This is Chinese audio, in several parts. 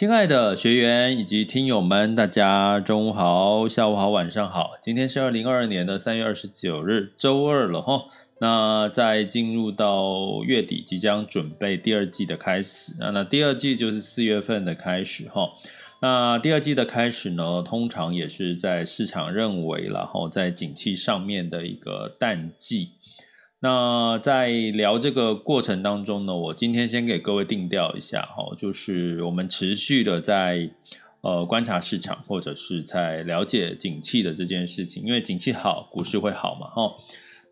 亲爱的学员以及听友们，大家中午好、下午好、晚上好。今天是二零二二年的三月二十九日，周二了哈。那在进入到月底，即将准备第二季的开始。那那第二季就是四月份的开始哈。那第二季的开始呢，通常也是在市场认为，然后在景气上面的一个淡季。那在聊这个过程当中呢，我今天先给各位定调一下哈，就是我们持续的在呃观察市场，或者是在了解景气的这件事情，因为景气好，股市会好嘛哈。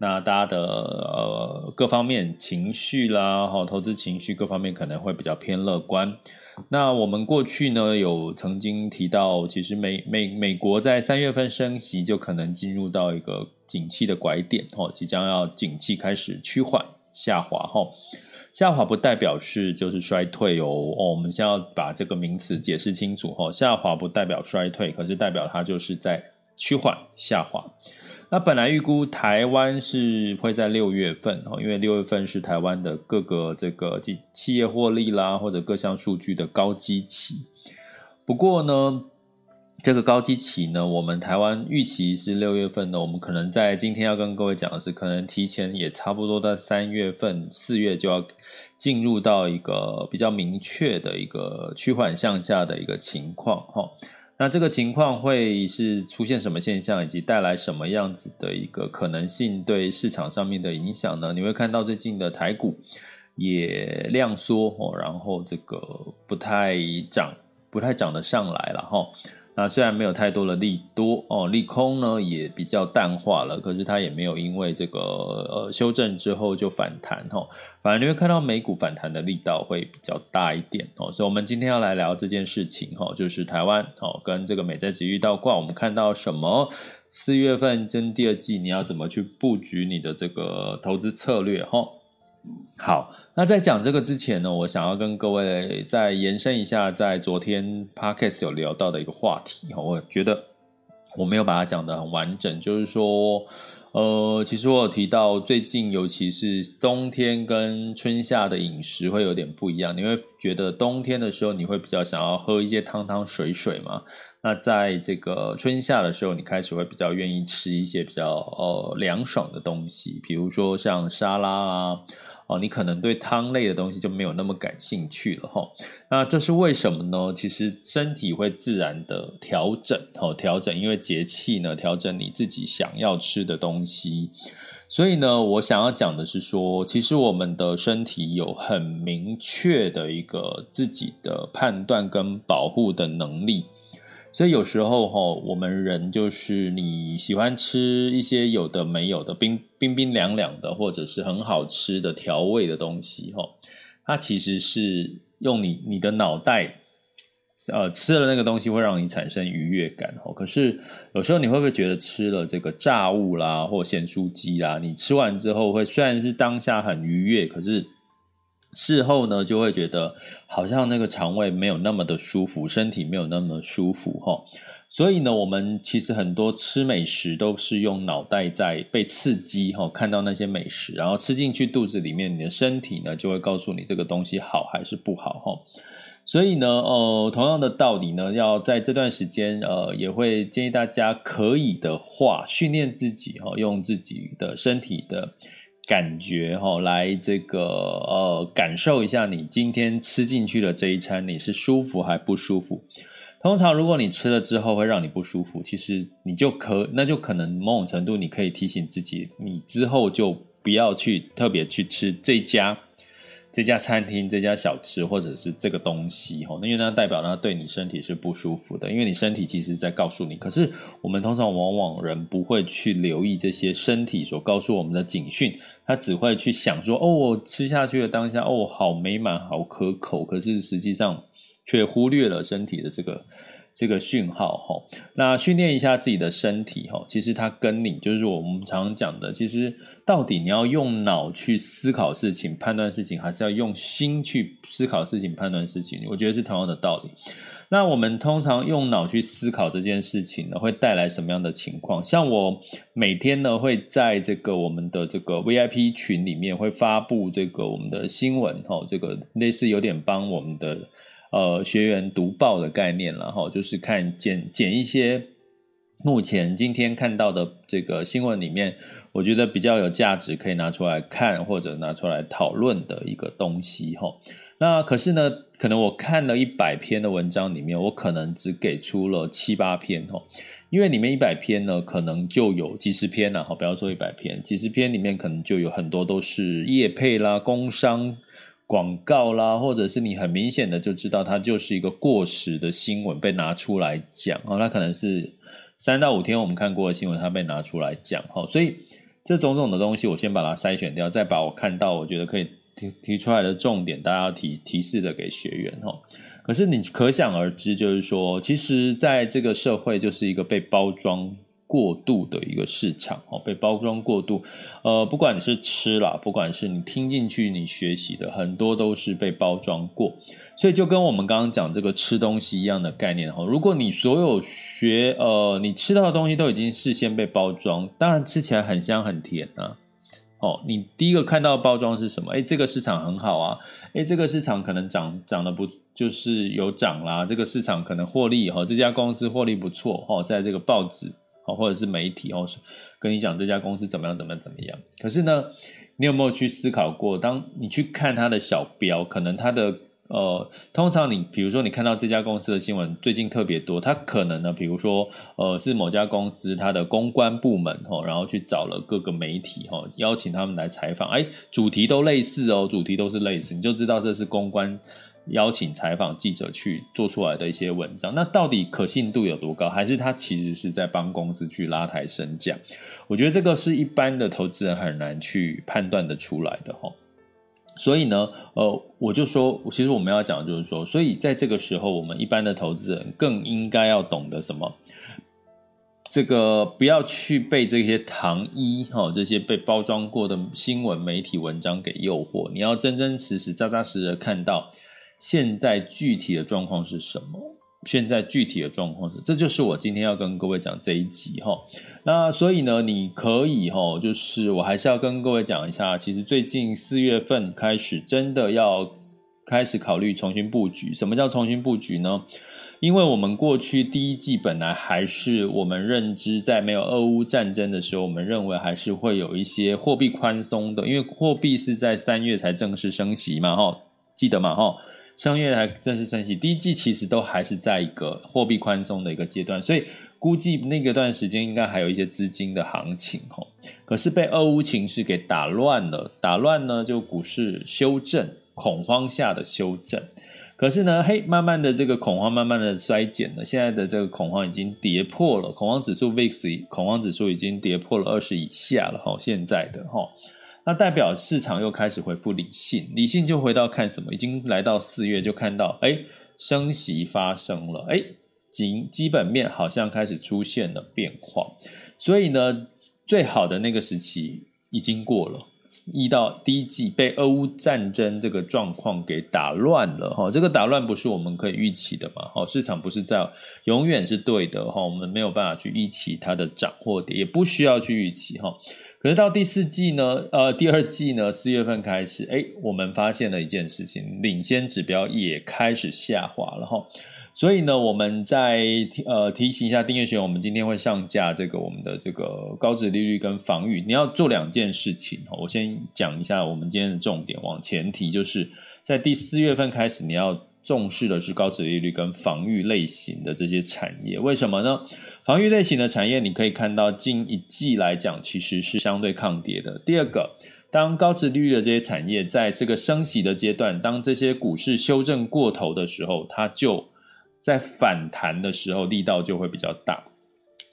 那大家的呃各方面情绪啦，哈，投资情绪各方面可能会比较偏乐观。那我们过去呢，有曾经提到，其实美美美国在三月份升息，就可能进入到一个景气的拐点哦，即将要景气开始趋缓下滑哈。下滑不代表是就是衰退哦，我们先要把这个名词解释清楚哈。下滑不代表衰退，可是代表它就是在趋缓下滑。那本来预估台湾是会在六月份哦，因为六月份是台湾的各个这个企企业获利啦，或者各项数据的高基期。不过呢，这个高基期呢，我们台湾预期是六月份呢，我们可能在今天要跟各位讲的是，可能提前也差不多在三月份、四月就要进入到一个比较明确的一个趋缓向下的一个情况哈。那这个情况会是出现什么现象，以及带来什么样子的一个可能性对市场上面的影响呢？你会看到最近的台股也量缩哦，然后这个不太涨，不太涨得上来了哈。那虽然没有太多的利多哦，利空呢也比较淡化了，可是它也没有因为这个呃修正之后就反弹哈，反而你会看到美股反弹的力道会比较大一点哦，所以我们今天要来聊这件事情哈，就是台湾哦跟这个美债殖利率倒挂，我们看到什么？四月份跟第二季你要怎么去布局你的这个投资策略哈？好，那在讲这个之前呢，我想要跟各位再延伸一下，在昨天 Podcast 有聊到的一个话题，我觉得我没有把它讲得很完整，就是说，呃，其实我有提到最近，尤其是冬天跟春夏的饮食会有点不一样，你会觉得冬天的时候你会比较想要喝一些汤汤水水嘛，那在这个春夏的时候，你开始会比较愿意吃一些比较呃凉爽的东西，比如说像沙拉啊。哦，你可能对汤类的东西就没有那么感兴趣了哈。那这是为什么呢？其实身体会自然的调整，哦，调整，因为节气呢，调整你自己想要吃的东西。所以呢，我想要讲的是说，其实我们的身体有很明确的一个自己的判断跟保护的能力。所以有时候哈，我们人就是你喜欢吃一些有的没有的冰冰冰凉凉的，或者是很好吃的调味的东西哈，它其实是用你你的脑袋，呃，吃了那个东西会让你产生愉悦感哈。可是有时候你会不会觉得吃了这个炸物啦，或咸酥鸡啦，你吃完之后会虽然是当下很愉悦，可是。事后呢，就会觉得好像那个肠胃没有那么的舒服，身体没有那么舒服哈。所以呢，我们其实很多吃美食都是用脑袋在被刺激哈，看到那些美食，然后吃进去肚子里面，你的身体呢就会告诉你这个东西好还是不好哈。所以呢，呃，同样的道理呢，要在这段时间，呃，也会建议大家可以的话，训练自己哈，用自己的身体的感觉哈，来这个呃，感受一下你今天吃进去的这一餐，你是舒服还不舒服？通常如果你吃了之后会让你不舒服，其实你就可那就可能某种程度你可以提醒自己，你之后就不要去特别去吃这家。这家餐厅、这家小吃，或者是这个东西，哈，那因为它代表它对你身体是不舒服的，因为你身体其实在告诉你。可是我们通常往往人不会去留意这些身体所告诉我们的警讯，他只会去想说：“哦，我吃下去的当下，哦，好美满，好可口。”可是实际上却忽略了身体的这个。这个讯号哈，那训练一下自己的身体哈，其实它跟你就是我们常常讲的，其实到底你要用脑去思考事情、判断事情，还是要用心去思考事情、判断事情？我觉得是同样的道理。那我们通常用脑去思考这件事情呢，会带来什么样的情况？像我每天呢，会在这个我们的这个 VIP 群里面会发布这个我们的新闻哈，这个类似有点帮我们的。呃，学员读报的概念了哈，就是看捡捡一些目前今天看到的这个新闻里面，我觉得比较有价值可以拿出来看或者拿出来讨论的一个东西哈。那可是呢，可能我看了一百篇的文章里面，我可能只给出了七八篇哈，因为里面一百篇呢，可能就有几十篇了哈，不要说一百篇，几十篇里面可能就有很多都是业配啦、工商。广告啦，或者是你很明显的就知道它就是一个过时的新闻被拿出来讲啊，它可能是三到五天我们看过的新闻，它被拿出来讲哈，所以这种种的东西我先把它筛选掉，再把我看到我觉得可以提提出来的重点，大家要提提示的给学员哈。可是你可想而知，就是说，其实在这个社会就是一个被包装。过度的一个市场哦，被包装过度，呃，不管你是吃啦，不管是你听进去、你学习的，很多都是被包装过，所以就跟我们刚刚讲这个吃东西一样的概念哈。如果你所有学呃，你吃到的东西都已经事先被包装，当然吃起来很香很甜啊。哦，你第一个看到的包装是什么？诶，这个市场很好啊，诶，这个市场可能涨涨得不就是有涨啦，这个市场可能获利哈，这家公司获利不错哈，在这个报纸。或者是媒体哦，跟你讲这家公司怎么样，怎么样，怎么样。可是呢，你有没有去思考过？当你去看它的小标，可能它的呃，通常你比如说你看到这家公司的新闻最近特别多，它可能呢，比如说呃，是某家公司它的公关部门哦，然后去找了各个媒体哦，邀请他们来采访，哎，主题都类似哦，主题都是类似，你就知道这是公关。邀请采访记者去做出来的一些文章，那到底可信度有多高？还是他其实是在帮公司去拉抬身价？我觉得这个是一般的投资人很难去判断得出来的齁。所以呢，呃，我就说，其实我们要讲的就是说，所以在这个时候，我们一般的投资人更应该要懂得什么？这个不要去被这些糖衣齁，这些被包装过的新闻媒体文章给诱惑，你要真真实实、扎扎实实的看到。现在具体的状况是什么？现在具体的状况是，这就是我今天要跟各位讲这一集哈。那所以呢，你可以哈，就是我还是要跟各位讲一下，其实最近四月份开始，真的要开始考虑重新布局。什么叫重新布局呢？因为我们过去第一季本来还是我们认知，在没有俄乌战争的时候，我们认为还是会有一些货币宽松的，因为货币是在三月才正式升息嘛，哈，记得嘛，哈。上月还正式升息，第一季其实都还是在一个货币宽松的一个阶段，所以估计那个段时间应该还有一些资金的行情吼。可是被俄乌情势给打乱了，打乱呢就股市修正，恐慌下的修正。可是呢，嘿，慢慢的这个恐慌慢慢的衰减了，现在的这个恐慌已经跌破了，恐慌指数 VIX 恐慌指数已经跌破了二十以下了哈，现在的吼。那代表市场又开始回复理性，理性就回到看什么？已经来到四月，就看到哎，升息发生了，哎，基基本面好像开始出现了变化，所以呢，最好的那个时期已经过了，一到第一季被俄乌战争这个状况给打乱了哈，这个打乱不是我们可以预期的嘛？哈，市场不是在永远是对的哈，我们没有办法去预期它的涨或跌，也不需要去预期哈。可是到第四季呢，呃，第二季呢，四月份开始，哎，我们发现了一件事情，领先指标也开始下滑了哈。所以呢，我们再呃提醒一下订阅学员，我们今天会上架这个我们的这个高值利率跟防御，你要做两件事情。我先讲一下我们今天的重点，往前提就是在第四月份开始，你要重视的是高值利率跟防御类型的这些产业。为什么呢？防御类型的产业，你可以看到近一季来讲，其实是相对抗跌的。第二个，当高值利率的这些产业在这个升息的阶段，当这些股市修正过头的时候，它就在反弹的时候，力道就会比较大，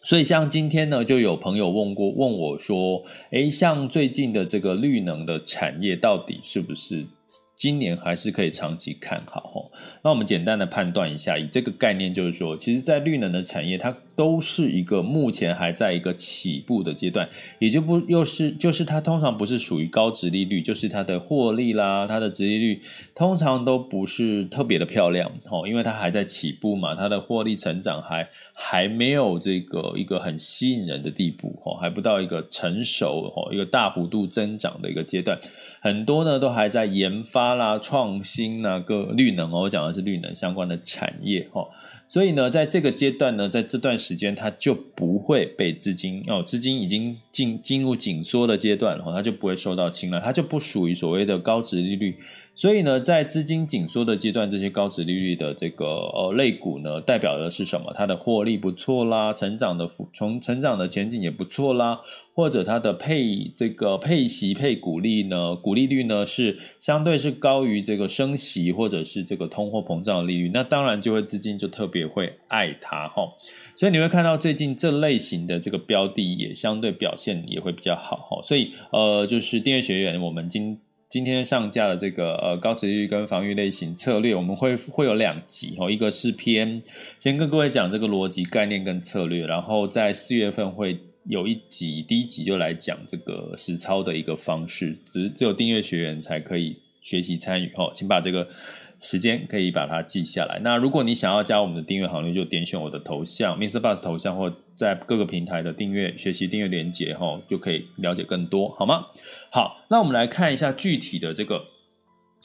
所以像今天呢，就有朋友问过问我说，诶，像最近的这个绿能的产业，到底是不是？今年还是可以长期看好。那我们简单的判断一下，以这个概念就是说，其实，在绿能的产业，它都是一个目前还在一个起步的阶段，也就不又是就是它通常不是属于高值利率，就是它的获利啦，它的值利率通常都不是特别的漂亮哦，因为它还在起步嘛，它的获利成长还还没有这个一个很吸引人的地步哦，还不到一个成熟哦，一个大幅度增长的一个阶段，很多呢都还在研发。啦，创新啦个绿能哦，我讲的是绿能相关的产业哦，所以呢，在这个阶段呢，在这段时间，它就不会被资金哦，资金已经进进入紧缩的阶段了，它就不会受到青睐，它就不属于所谓的高值利率。所以呢，在资金紧缩的阶段，这些高值利率的这个呃类股呢，代表的是什么？它的获利不错啦，成长的从成长的前景也不错啦，或者它的配这个配息配股利呢，股利率呢是相对是高于这个升息或者是这个通货膨胀利率，那当然就会资金就特别会爱它哈。所以你会看到最近这类型的这个标的也相对表现也会比较好哈。所以呃，就是订阅学员，我们今今天上架的这个呃高殖利率跟防御类型策略，我们会会有两集哦，一个是偏先跟各位讲这个逻辑概念跟策略，然后在四月份会有一集，第一集就来讲这个实操的一个方式，只只有订阅学员才可以学习参与哦，请把这个。时间可以把它记下来。那如果你想要加我们的订阅行列，就点选我的头像，MixerBox 头像，或在各个平台的订阅学习订阅连接哈，就可以了解更多，好吗？好，那我们来看一下具体的这个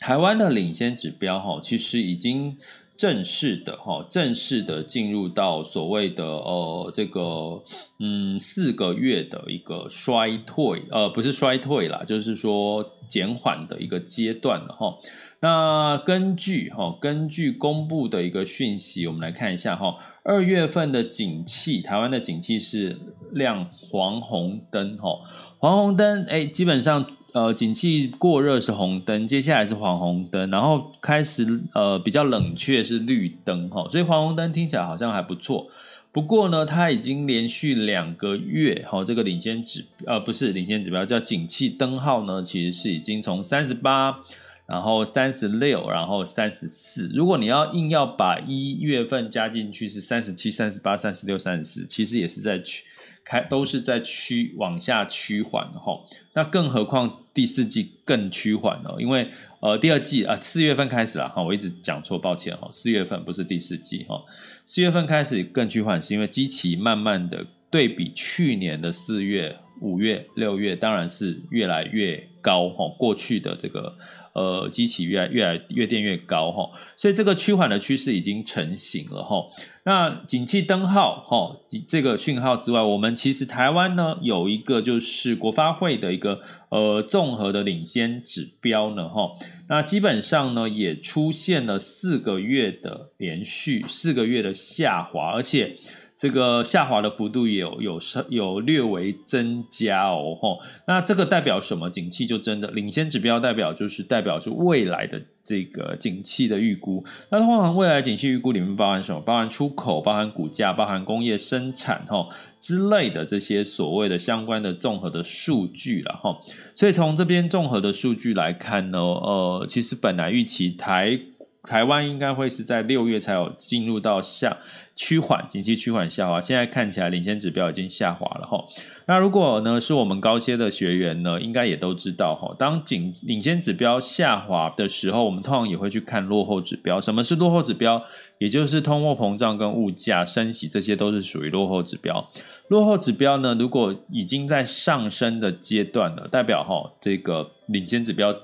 台湾的领先指标哈，其实已经正式的哈，正式的进入到所谓的呃这个嗯四个月的一个衰退，呃不是衰退啦，就是说减缓的一个阶段了哈。那根据哈，根据公布的一个讯息，我们来看一下哈，二月份的景气，台湾的景气是亮黄红灯哈，黄红灯哎，基本上呃，景气过热是红灯，接下来是黄红灯，然后开始呃比较冷却是绿灯哈，所以黄红灯听起来好像还不错，不过呢，它已经连续两个月哈，这个领先指呃不是领先指标叫景气灯号呢，其实是已经从三十八。然后三十六，然后三十四。如果你要硬要把一月份加进去，是三十七、三十八、三十六、三十四，其实也是在去开，都是在趋往下趋缓哈。那更何况第四季更趋缓了，因为呃第二季啊四月份开始了哈，我一直讲错，抱歉哈，四月份不是第四季哈，四月份开始更趋缓，是因为基期慢慢的对比去年的四月、五月、六月，当然是越来越高哈，过去的这个。呃，机器越来越来越垫越高哈，所以这个趋缓的趋势已经成型了哈。那景气灯号哈，这个讯号之外，我们其实台湾呢有一个就是国发会的一个呃综合的领先指标呢哈。那基本上呢也出现了四个月的连续四个月的下滑，而且。这个下滑的幅度也有有有略微增加哦，吼，那这个代表什么？景气就真的领先指标代表就是代表是未来的这个景气的预估。那通常未来景气预估里面包含什么？包含出口，包含股价，包含工业生产，吼之类的这些所谓的相关的综合的数据了，吼。所以从这边综合的数据来看呢，呃，其实本来预期台台湾应该会是在六月才有进入到下。趋缓，景气趋缓下滑，现在看起来领先指标已经下滑了哈。那如果呢是我们高阶的学员呢，应该也都知道哈。当景领先指标下滑的时候，我们通常也会去看落后指标。什么是落后指标？也就是通货膨胀跟物价升息，这些都是属于落后指标。落后指标呢，如果已经在上升的阶段了，代表哈这个领先指标。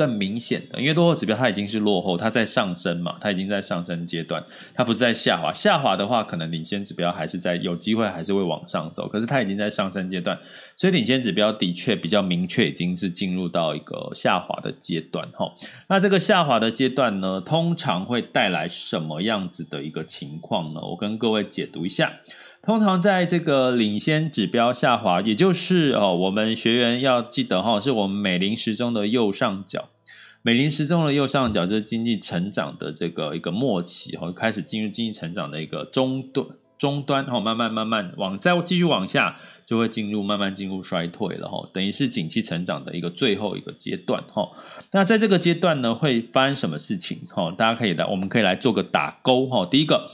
更明显的，因为落后指标它已经是落后，它在上升嘛，它已经在上升阶段，它不是在下滑。下滑的话，可能领先指标还是在有机会，还是会往上走。可是它已经在上升阶段，所以领先指标的确比较明确，已经是进入到一个下滑的阶段。哈，那这个下滑的阶段呢，通常会带来什么样子的一个情况呢？我跟各位解读一下。通常在这个领先指标下滑，也就是哦，我们学员要记得哈，是我们美林时钟的右上角，美林时钟的右上角就是经济成长的这个一个末期哈，开始进入经济成长的一个中端中端哈，慢慢慢慢往再继续往下，就会进入慢慢进入衰退了哈，等于是景气成长的一个最后一个阶段哈。那在这个阶段呢，会发生什么事情哈？大家可以来，我们可以来做个打勾哈。第一个。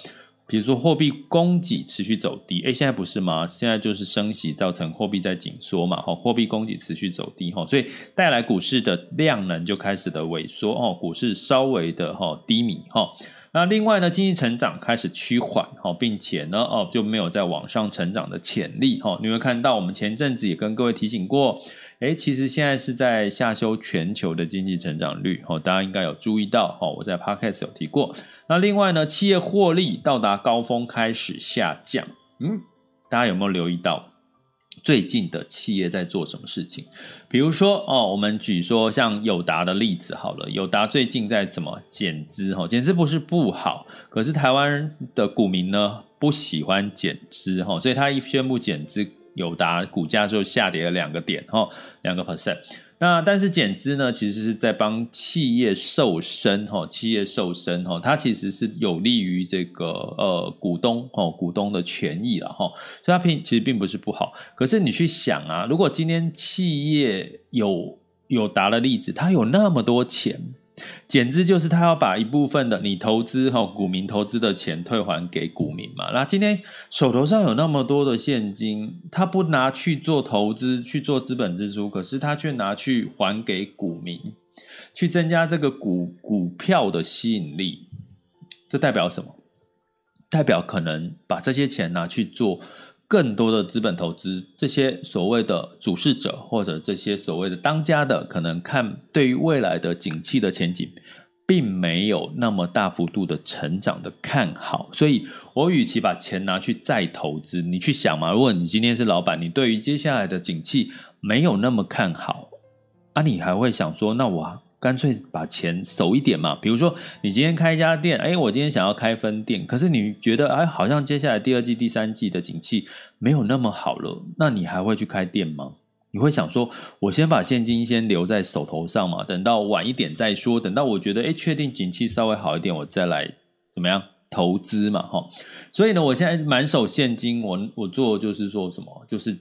比如说货币供给持续走低，诶，现在不是吗？现在就是升息造成货币在紧缩嘛，哈，货币供给持续走低，哈，所以带来股市的量能就开始的萎缩，哦，股市稍微的哈低迷，哈。那另外呢，经济成长开始趋缓，哈，并且呢，哦，就没有再往上成长的潜力，哈。你会看到，我们前阵子也跟各位提醒过，诶，其实现在是在下修全球的经济成长率，哈，大家应该有注意到，哈，我在 Podcast 有提过。那另外呢，企业获利到达高峰开始下降，嗯，大家有没有留意到？最近的企业在做什么事情？比如说哦，我们举说像友达的例子好了，友达最近在什么减资？哈，减资不是不好，可是台湾的股民呢不喜欢减资哈，所以他一宣布减资，友达股价就下跌了两个点哈，两个 percent。那但是减资呢，其实是在帮企业瘦身哈，企业瘦身哈，它其实是有利于这个呃股东哦，股东的权益了哈，所以它并其实并不是不好。可是你去想啊，如果今天企业有友达的例子，它有那么多钱。减资就是他要把一部分的你投资哈股民投资的钱退还给股民嘛。那今天手头上有那么多的现金，他不拿去做投资去做资本支出，可是他却拿去还给股民，去增加这个股股票的吸引力。这代表什么？代表可能把这些钱拿去做。更多的资本投资，这些所谓的主事者或者这些所谓的当家的，可能看对于未来的景气的前景，并没有那么大幅度的成长的看好。所以，我与其把钱拿去再投资，你去想嘛，如果你今天是老板，你对于接下来的景气没有那么看好，啊，你还会想说，那我。干脆把钱守一点嘛，比如说你今天开一家店，哎，我今天想要开分店，可是你觉得哎，好像接下来第二季、第三季的景气没有那么好了，那你还会去开店吗？你会想说，我先把现金先留在手头上嘛，等到晚一点再说，等到我觉得哎，确定景气稍微好一点，我再来怎么样投资嘛，哈。所以呢，我现在满手现金，我我做就是说什么，就是。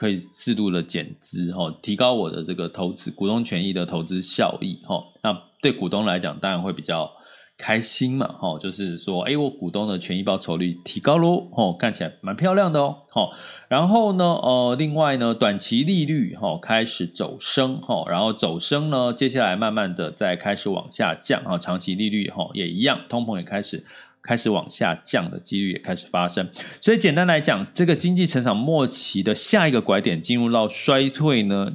可以适度的减资哈，提高我的这个投资股东权益的投资效益哈。那对股东来讲，当然会比较开心嘛哈。就是说，哎，我股东的权益报酬率提高喽，哦，看起来蛮漂亮的哦。好，然后呢，呃，另外呢，短期利率哈开始走升哈，然后走升呢，接下来慢慢的再开始往下降啊，长期利率哈也一样，通膨也开始。开始往下降的几率也开始发生，所以简单来讲，这个经济成长末期的下一个拐点进入到衰退呢，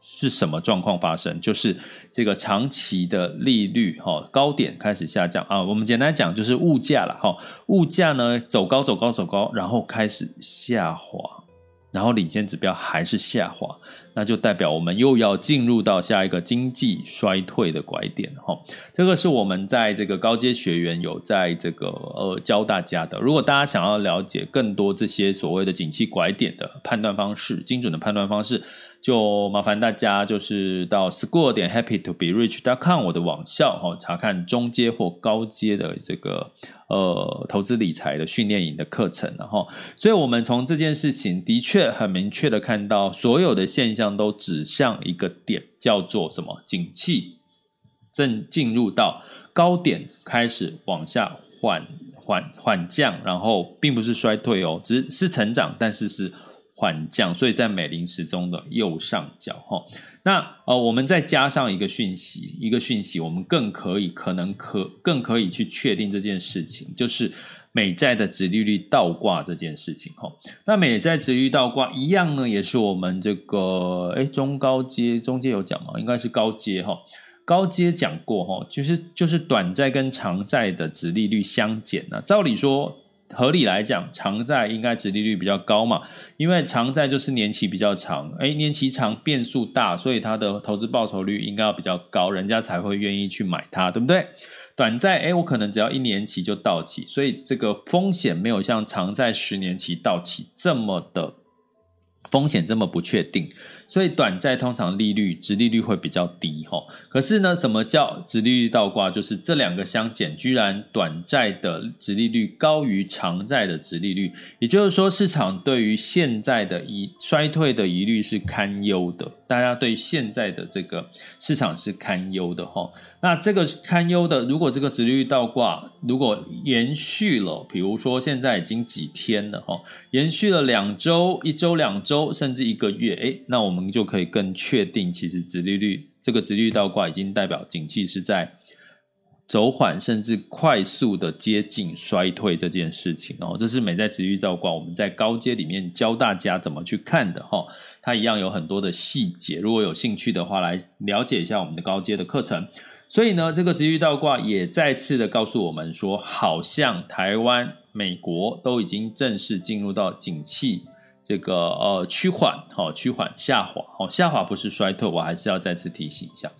是什么状况发生？就是这个长期的利率哈高点开始下降啊。我们简单讲就是物价了哈，物价呢走高走高走高，然后开始下滑。然后领先指标还是下滑，那就代表我们又要进入到下一个经济衰退的拐点哈。这个是我们在这个高阶学员有在这个呃教大家的。如果大家想要了解更多这些所谓的景气拐点的判断方式，精准的判断方式。就麻烦大家就是到 school 点 happy to be rich dot com 我的网校哈，查看中阶或高阶的这个呃投资理财的训练营的课程，然后，所以我们从这件事情的确很明确的看到，所有的现象都指向一个点，叫做什么？景气正进入到高点，开始往下缓缓缓降，然后并不是衰退哦，只是成长，但是是。缓降，所以在美林时钟的右上角哈。那呃，我们再加上一个讯息，一个讯息，我们更可以可能可更可以去确定这件事情，就是美债的殖利率倒挂这件事情哈。那美债殖利率倒挂一样呢，也是我们这个哎中高阶中阶有讲吗？应该是高阶哈。高阶讲过哈，就是就是短债跟长债的殖利率相减呢。照理说。合理来讲，长债应该值利率比较高嘛，因为长债就是年期比较长，哎，年期长变数大，所以它的投资报酬率应该要比较高，人家才会愿意去买它，对不对？短债，哎，我可能只要一年期就到期，所以这个风险没有像长债十年期到期这么的风险这么不确定。所以短债通常利率、殖利率会比较低哈，可是呢，什么叫殖利率倒挂？就是这两个相减，居然短债的殖利率高于长债的殖利率，也就是说，市场对于现在的疑衰退的疑虑是堪忧的，大家对现在的这个市场是堪忧的哈。那这个堪忧的，如果这个殖利率倒挂如果延续了，比如说现在已经几天了哈，延续了两周、一周、两周，甚至一个月，诶，那我们。就可以更确定，其实殖利率这个殖利率倒挂已经代表景气是在走缓，甚至快速的接近衰退这件事情哦。这是美债殖利率倒挂，我们在高阶里面教大家怎么去看的哈。它一样有很多的细节，如果有兴趣的话，来了解一下我们的高阶的课程。所以呢，这个直遇倒挂也再次的告诉我们说，好像台湾、美国都已经正式进入到景气。这个呃趋缓，好趋缓下滑，好下滑不是衰退，我还是要再次提醒一下。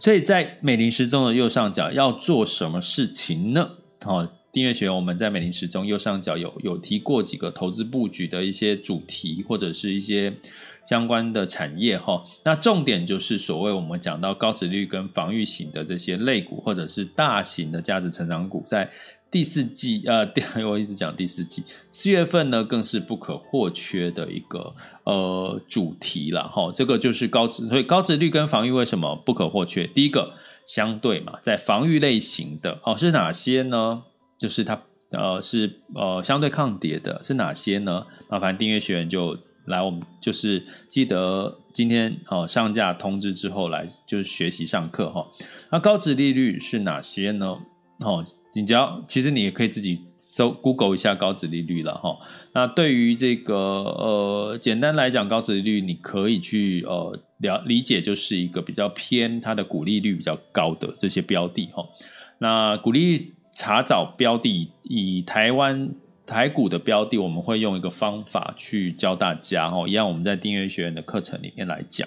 所以在美林时钟的右上角要做什么事情呢？好，订阅学员我们在美林时钟右上角有有提过几个投资布局的一些主题或者是一些相关的产业哈。那重点就是所谓我们讲到高殖率跟防御型的这些类股，或者是大型的价值成长股在。第四季，呃，第我一直讲第四季，四月份呢，更是不可或缺的一个呃主题了哈。这个就是高殖，所以高殖率跟防御为什么不可或缺？第一个，相对嘛，在防御类型的哦，是哪些呢？就是它呃是呃相对抗跌的，是哪些呢？麻烦订阅学员就来，我们就是记得今天哦上架通知之后来就是学习上课哈。那高值利率是哪些呢？哦。你只要，其实你也可以自己搜 Google 一下高值利率了哈。那对于这个呃，简单来讲，高值利率你可以去呃了理解，就是一个比较偏它的股利率比较高的这些标的哈。那股利查找标的，以台湾台股的标的，我们会用一个方法去教大家哦，一样我们在订阅学员的课程里面来讲。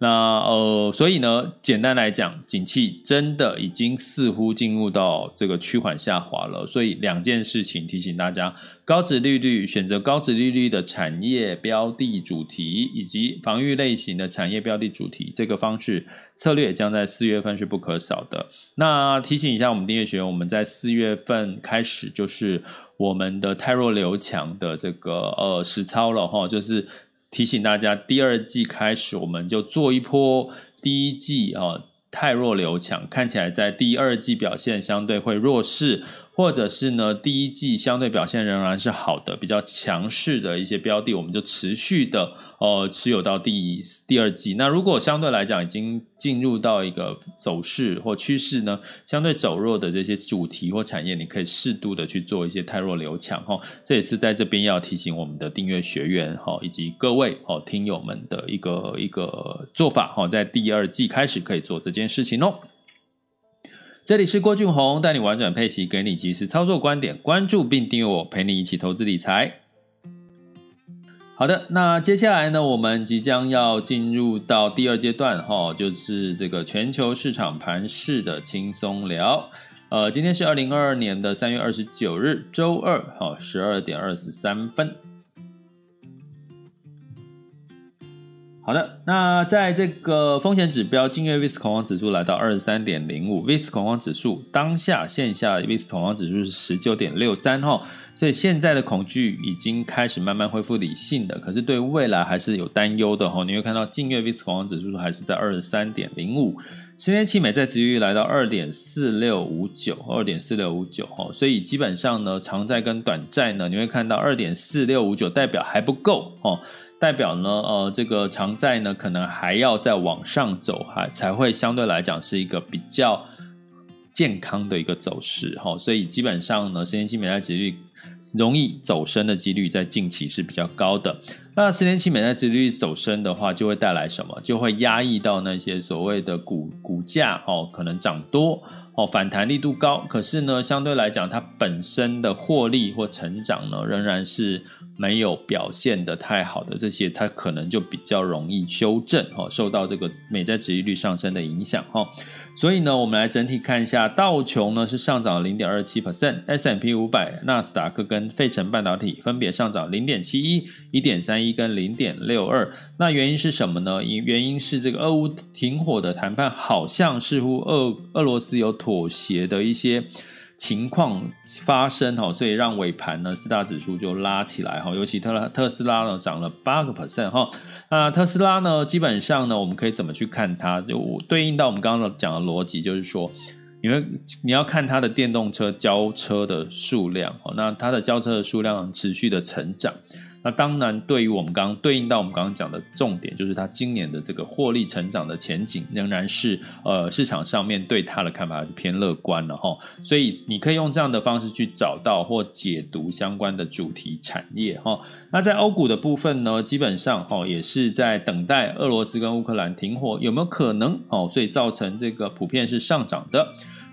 那呃，所以呢，简单来讲，景气真的已经似乎进入到这个趋缓下滑了。所以两件事情提醒大家：高值利率，选择高值利率的产业标的主题，以及防御类型的产业标的主题，这个方式策略将在四月份是不可少的。那提醒一下我们订阅学员，我们在四月份开始就是我们的泰弱留强的这个呃实操了哈，就是。提醒大家，第二季开始，我们就做一波第一季啊，太弱留强，看起来在第二季表现相对会弱势。或者是呢，第一季相对表现仍然是好的，比较强势的一些标的，我们就持续的呃持有到第第二季。那如果相对来讲已经进入到一个走势或趋势呢，相对走弱的这些主题或产业，你可以适度的去做一些汰弱留强哈。这也是在这边要提醒我们的订阅学员哈，以及各位哦听友们的一个一个做法哈，在第二季开始可以做这件事情哦。这里是郭俊宏，带你玩转配息，给你及时操作观点。关注并订阅我，陪你一起投资理财。好的，那接下来呢，我们即将要进入到第二阶段，哈，就是这个全球市场盘势的轻松聊。呃，今天是二零二二年的三月二十九日，周二，哈，十二点二十三分。好的，那在这个风险指标，近月 VIX 恐慌指数来到二十三点零五，VIX 恐慌指数当下线下 VIX 恐慌指数是十九点六三哈，所以现在的恐惧已经开始慢慢恢复理性的，可是对未来还是有担忧的哈。你会看到近月 VIX 恐慌指数还是在二十三点零五，十年期美债殖利率来到二点四六五九，二点四六五九哈，所以基本上呢，长债跟短债呢，你会看到二点四六五九代表还不够哦。代表呢，呃，这个长债呢，可能还要再往上走，还才会相对来讲是一个比较健康的一个走势哈。所以基本上呢，十年期美债利率容易走升的几率在近期是比较高的。那十年期美债殖率走升的话，就会带来什么？就会压抑到那些所谓的股股价哦，可能涨多哦，反弹力度高。可是呢，相对来讲，它本身的获利或成长呢，仍然是没有表现得太好的。这些它可能就比较容易修正哦，受到这个美债殖利率上升的影响哈。所以呢，我们来整体看一下，道琼呢是上涨零点二七 percent，S&P 五百、纳斯达克跟费城半导体分别上涨零点七一、一点三一跟零点六二。那原因是什么呢？因原因是这个俄乌停火的谈判好像似乎俄俄罗斯有妥协的一些。情况发生哈，所以让尾盘呢四大指数就拉起来哈，尤其特特斯拉呢涨了八个 percent 哈。那特斯拉呢，基本上呢，我们可以怎么去看它？就对应到我们刚刚讲的逻辑，就是说，因为你要看它的电动车交车的数量哦，那它的交车的数量持续的成长。那当然，对于我们刚刚对应到我们刚刚讲的重点，就是它今年的这个获利成长的前景，仍然是呃市场上面对它的看法还是偏乐观了哈。所以你可以用这样的方式去找到或解读相关的主题产业哈。那在欧股的部分呢，基本上哈也是在等待俄罗斯跟乌克兰停火有没有可能哦，所以造成这个普遍是上涨的。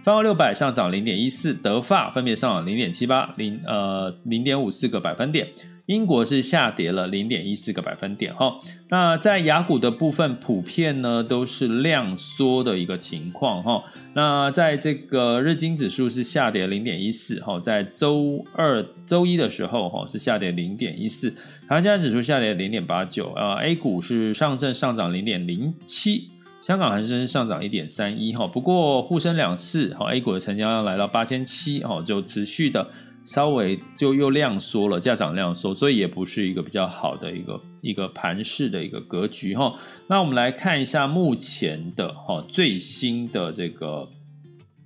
泛欧六百上涨零点一四，德法分别上涨零点七八零呃零点五四个百分点。英国是下跌了零点一四个百分点哈，那在雅股的部分，普遍呢都是量缩的一个情况哈。那在这个日经指数是下跌零点一四哈，在周二、周一的时候哈是下跌零点一四，台湾指数下跌零点八九啊，A 股是上证上涨零点零七，香港恒生上涨一点三一哈。不过沪深两市哈，A 股的成交量来到八千七哦，就持续的。稍微就又量缩了，价涨量缩，所以也不是一个比较好的一个一个盘势的一个格局哈。那我们来看一下目前的哈最新的这个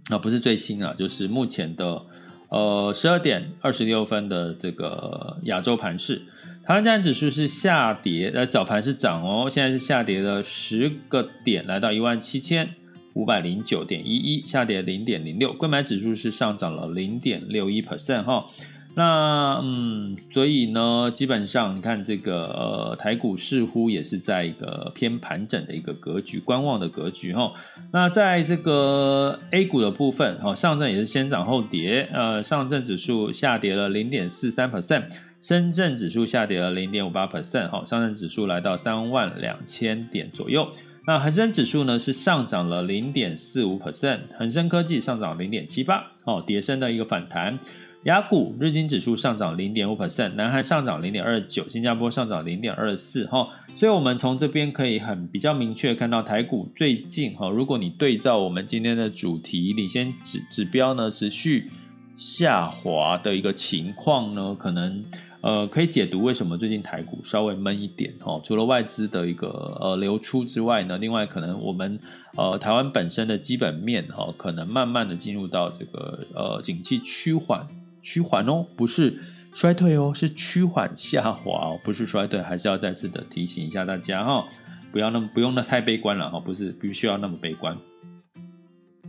啊，不是最新啊，就是目前的呃十二点二十六分的这个亚洲盘势，台湾加权指数是下跌，呃早盘是涨哦，现在是下跌了十个点，来到一万七千。五百零九点一一，下跌零点零六，柜买指数是上涨了零点六一 percent 哈。那嗯，所以呢，基本上你看这个呃台股似乎也是在一个偏盘整的一个格局，观望的格局哈。那在这个 A 股的部分哈，上证也是先涨后跌，呃，上证指数下跌了零点四三 percent，深圳指数下跌了零点五八 percent 哈，上证指数来到三万两千点左右。那恒生指数呢是上涨了零点四五 percent，恒生科技上涨零点七八，哦，跌升的一个反弹。雅股日经指数上涨零点五 percent，南韩上涨零点二九，新加坡上涨零点二四，哈。所以我们从这边可以很比较明确看到台股最近，哈，如果你对照我们今天的主题领先指指标呢持续下滑的一个情况呢，可能。呃，可以解读为什么最近台股稍微闷一点哦。除了外资的一个呃流出之外呢，另外可能我们呃台湾本身的基本面哈、哦，可能慢慢的进入到这个呃景气趋缓趋缓哦，不是衰退哦，是趋缓下滑哦，不是衰退，还是要再次的提醒一下大家哈、哦，不要那么不用那太悲观了哈，不是不需要那么悲观。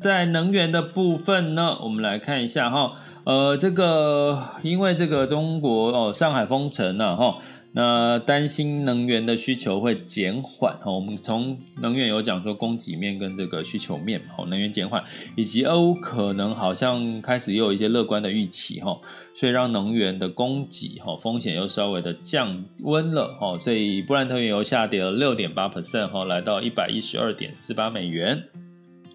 在能源的部分呢，我们来看一下哈。呃，这个因为这个中国哦，上海封城了哈，那担心能源的需求会减缓哈。我们从能源有讲说供给面跟这个需求面，哦，能源减缓，以及俄乌可能好像开始又有一些乐观的预期哈，所以让能源的供给哈风险又稍微的降温了哈，所以布兰特原油下跌了六点八 percent 哈，来到一百一十二点四八美元。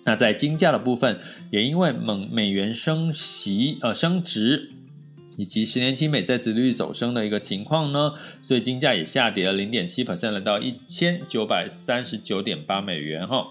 那在金价的部分，也因为美美元升息呃升值，以及十年期美债殖利率走升的一个情况呢，所以金价也下跌了零点七 percent，来到一千九百三十九点八美元哈。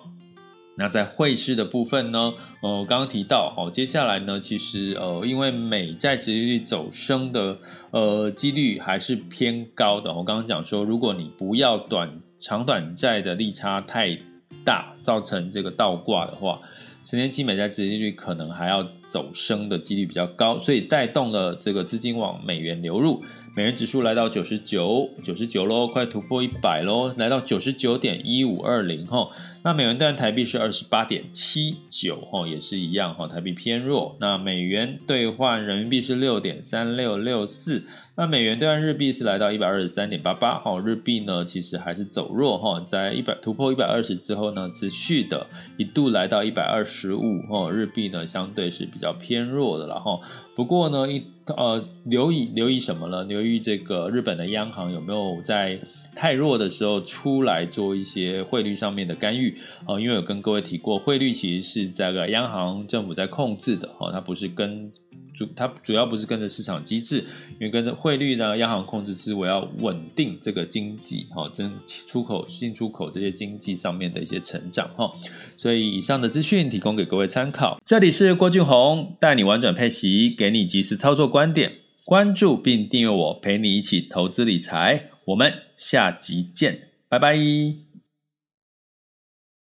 那在汇市的部分呢，呃，刚刚提到哦，接下来呢，其实呃，因为美债殖利率走升的呃几率还是偏高的。我刚刚讲说，如果你不要短长短债的利差太大造成这个倒挂的话，十年期美债殖利率可能还要走升的几率比较高，所以带动了这个资金往美元流入。美元指数来到九十九，九十九喽，快突破一百喽，来到九十九点一五二零吼。那美元兑台币是二十八点七九哈，也是一样哈，台币偏弱。那美元兑换人民币是六点三六六四，那美元兑换日币是来到一百二十三点八八哈。日币呢，其实还是走弱哈，在一百突破一百二十之后呢，持续的一度来到一百二十五哈，日币呢相对是比较偏弱的了哈。不过呢，一呃，留意留意什么呢？留意这个日本的央行有没有在太弱的时候出来做一些汇率上面的干预啊？因为有跟各位提过，汇率其实是这个央行政府在控制的哈，它不是跟。主它主要不是跟着市场机制，因为跟着汇率呢，央行控制是我要稳定这个经济哈，增出口进出口这些经济上面的一些成长哈，所以以上的资讯提供给各位参考。这里是郭俊宏带你玩转配息，给你即时操作观点，关注并订阅我，陪你一起投资理财。我们下集见，拜拜。